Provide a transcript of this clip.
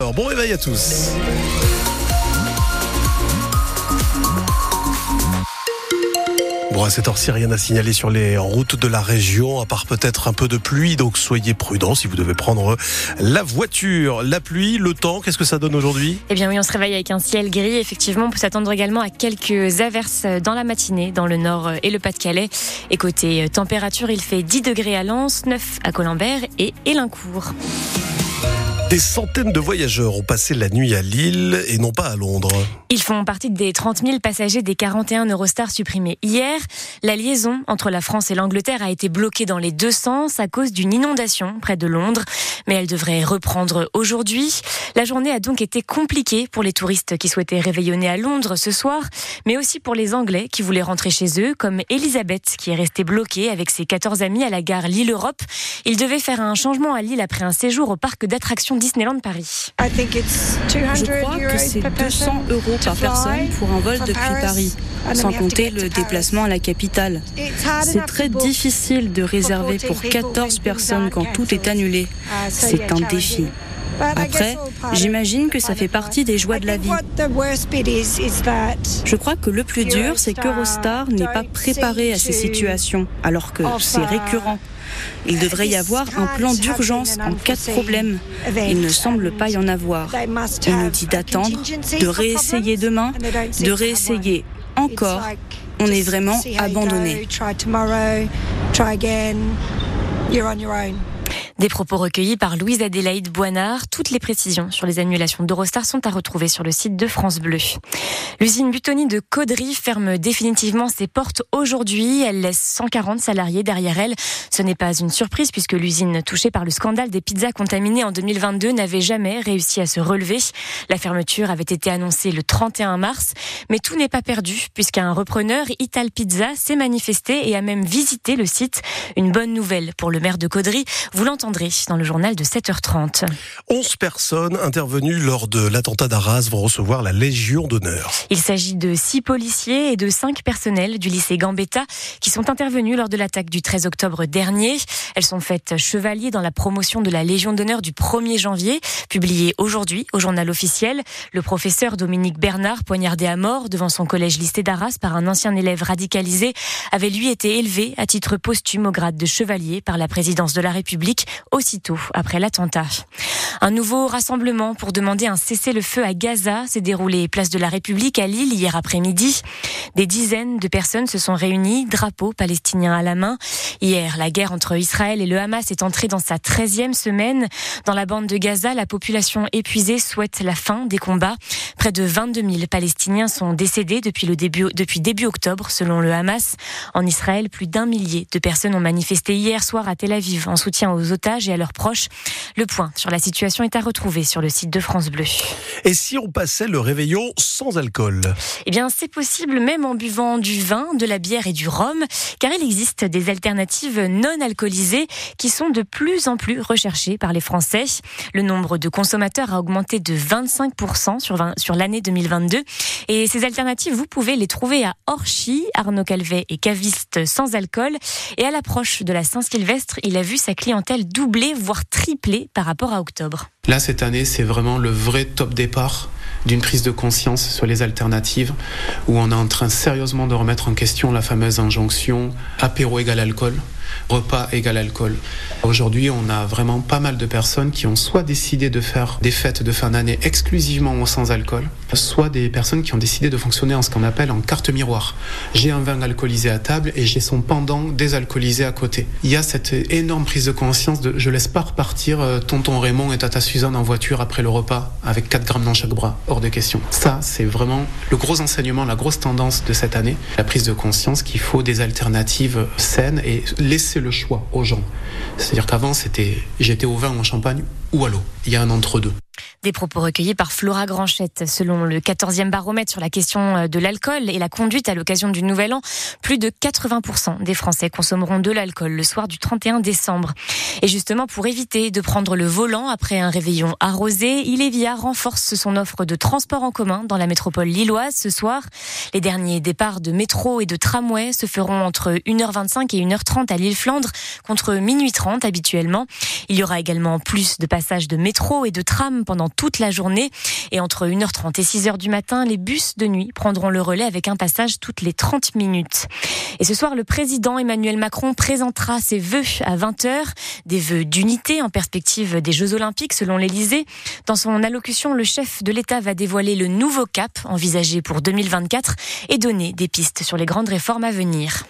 Alors, bon réveil à tous. Bon, à cette heure-ci, rien à signaler sur les routes de la région, à part peut-être un peu de pluie, donc soyez prudents si vous devez prendre la voiture. La pluie, le temps, qu'est-ce que ça donne aujourd'hui? Eh bien oui, on se réveille avec un ciel gris. Effectivement, on peut s'attendre également à quelques averses dans la matinée dans le nord et le Pas-de-Calais. Et côté température, il fait 10 degrés à Lens, 9 à Colembert et Élincourt. Des centaines de voyageurs ont passé la nuit à Lille et non pas à Londres. Ils font partie des 30 000 passagers des 41 Eurostars supprimés hier. La liaison entre la France et l'Angleterre a été bloquée dans les deux sens à cause d'une inondation près de Londres, mais elle devrait reprendre aujourd'hui. La journée a donc été compliquée pour les touristes qui souhaitaient réveillonner à Londres ce soir, mais aussi pour les Anglais qui voulaient rentrer chez eux, comme Elisabeth qui est restée bloquée avec ses 14 amis à la gare Lille-Europe. Ils devaient faire un changement à Lille après un séjour au parc d'attractions Disneyland Paris. Je crois que c'est 200 euros par personne pour un vol depuis Paris, sans compter le déplacement à la capitale. C'est très difficile de réserver pour 14 personnes quand tout est annulé. C'est un défi. Après, j'imagine que ça fait partie des joies de la vie. Je crois que le plus dur, c'est qu'Eurostar n'est pas préparé à ces situations, alors que c'est récurrent. Il devrait y avoir un plan d'urgence en cas de problème. Il ne semble pas y en avoir. On nous dit d'attendre, de réessayer demain, de réessayer encore. On est vraiment abandonné. Des propos recueillis par Louise Adélaïde Boinard. Toutes les précisions sur les annulations d'Eurostar sont à retrouver sur le site de France Bleu. L'usine Butoni de Caudry ferme définitivement ses portes aujourd'hui. Elle laisse 140 salariés derrière elle. Ce n'est pas une surprise puisque l'usine touchée par le scandale des pizzas contaminées en 2022 n'avait jamais réussi à se relever. La fermeture avait été annoncée le 31 mars, mais tout n'est pas perdu puisqu'un repreneur, Ital Pizza, s'est manifesté et a même visité le site. Une bonne nouvelle pour le maire de Caudry. Vous dans le journal de 7h30. 11 personnes intervenues lors de l'attentat d'Arras vont recevoir la Légion d'honneur. Il s'agit de 6 policiers et de 5 personnels du lycée Gambetta qui sont intervenus lors de l'attaque du 13 octobre dernier. Elles sont faites chevaliers dans la promotion de la Légion d'honneur du 1er janvier, publiée aujourd'hui au journal officiel. Le professeur Dominique Bernard, poignardé à mort devant son collège lycée d'Arras par un ancien élève radicalisé, avait lui été élevé à titre posthume au grade de chevalier par la présidence de la République aussitôt après l'attentat. Un nouveau rassemblement pour demander un cessez-le-feu à Gaza s'est déroulé place de la République à Lille hier après-midi. Des dizaines de personnes se sont réunies, drapeaux palestiniens à la main. Hier, la guerre entre Israël et le Hamas est entrée dans sa 13e semaine. Dans la bande de Gaza, la population épuisée souhaite la fin des combats. Près de 22 000 Palestiniens sont décédés depuis, le début, depuis début octobre, selon le Hamas. En Israël, plus d'un millier de personnes ont manifesté hier soir à Tel Aviv en soutien aux otages et à leurs proches. Le point sur la situation est à retrouver sur le site de France Bleu. Et si on passait le réveillon sans alcool? Eh bien, c'est possible même en buvant du vin, de la bière et du rhum, car il existe des alternatives non alcoolisées qui sont de plus en plus recherchées par les Français. Le nombre de consommateurs a augmenté de 25% sur, 20, sur l'année 2022. Et ces alternatives, vous pouvez les trouver à Orchy, Arnaud Calvet et caviste sans alcool. Et à l'approche de la Saint-Sylvestre, il a vu sa clientèle doubler, voire tripler par rapport à octobre. Là, cette année, c'est vraiment le vrai top départ d'une prise de conscience sur les alternatives, où on est en train sérieusement de remettre en question la fameuse injonction apéro égal alcool repas égal alcool. Aujourd'hui, on a vraiment pas mal de personnes qui ont soit décidé de faire des fêtes de fin d'année exclusivement sans alcool, soit des personnes qui ont décidé de fonctionner en ce qu'on appelle en carte miroir. J'ai un vin alcoolisé à table et j'ai son pendant désalcoolisé à côté. Il y a cette énorme prise de conscience de je laisse pas repartir tonton Raymond et tata Suzanne en voiture après le repas avec 4 grammes dans chaque bras. Hors de question. Ça, c'est vraiment le gros enseignement, la grosse tendance de cette année. La prise de conscience qu'il faut des alternatives saines et laisser le choix aux gens. C'est-à-dire qu'avant, c'était j'étais au vin ou au champagne ou à l'eau. Il y a un entre-deux. Des propos recueillis par Flora Granchette. Selon le 14e baromètre sur la question de l'alcool et la conduite à l'occasion du Nouvel An, plus de 80% des Français consommeront de l'alcool le soir du 31 décembre. Et justement, pour éviter de prendre le volant après un réveillon arrosé, Ilévia renforce son offre de transport en commun dans la métropole lilloise ce soir. Les derniers départs de métro et de tramway se feront entre 1h25 et 1h30 à Lille-Flandre contre minuit 30 habituellement. Il y aura également plus de passages de métro et de tram pendant toute la journée. Et entre 1h30 et 6h du matin, les bus de nuit prendront le relais avec un passage toutes les 30 minutes. Et ce soir, le président Emmanuel Macron présentera ses vœux à 20h, des vœux d'unité en perspective des Jeux Olympiques selon l'Elysée. Dans son allocution, le chef de l'État va dévoiler le nouveau cap envisagé pour 2024 et donner des pistes sur les grandes réformes à venir.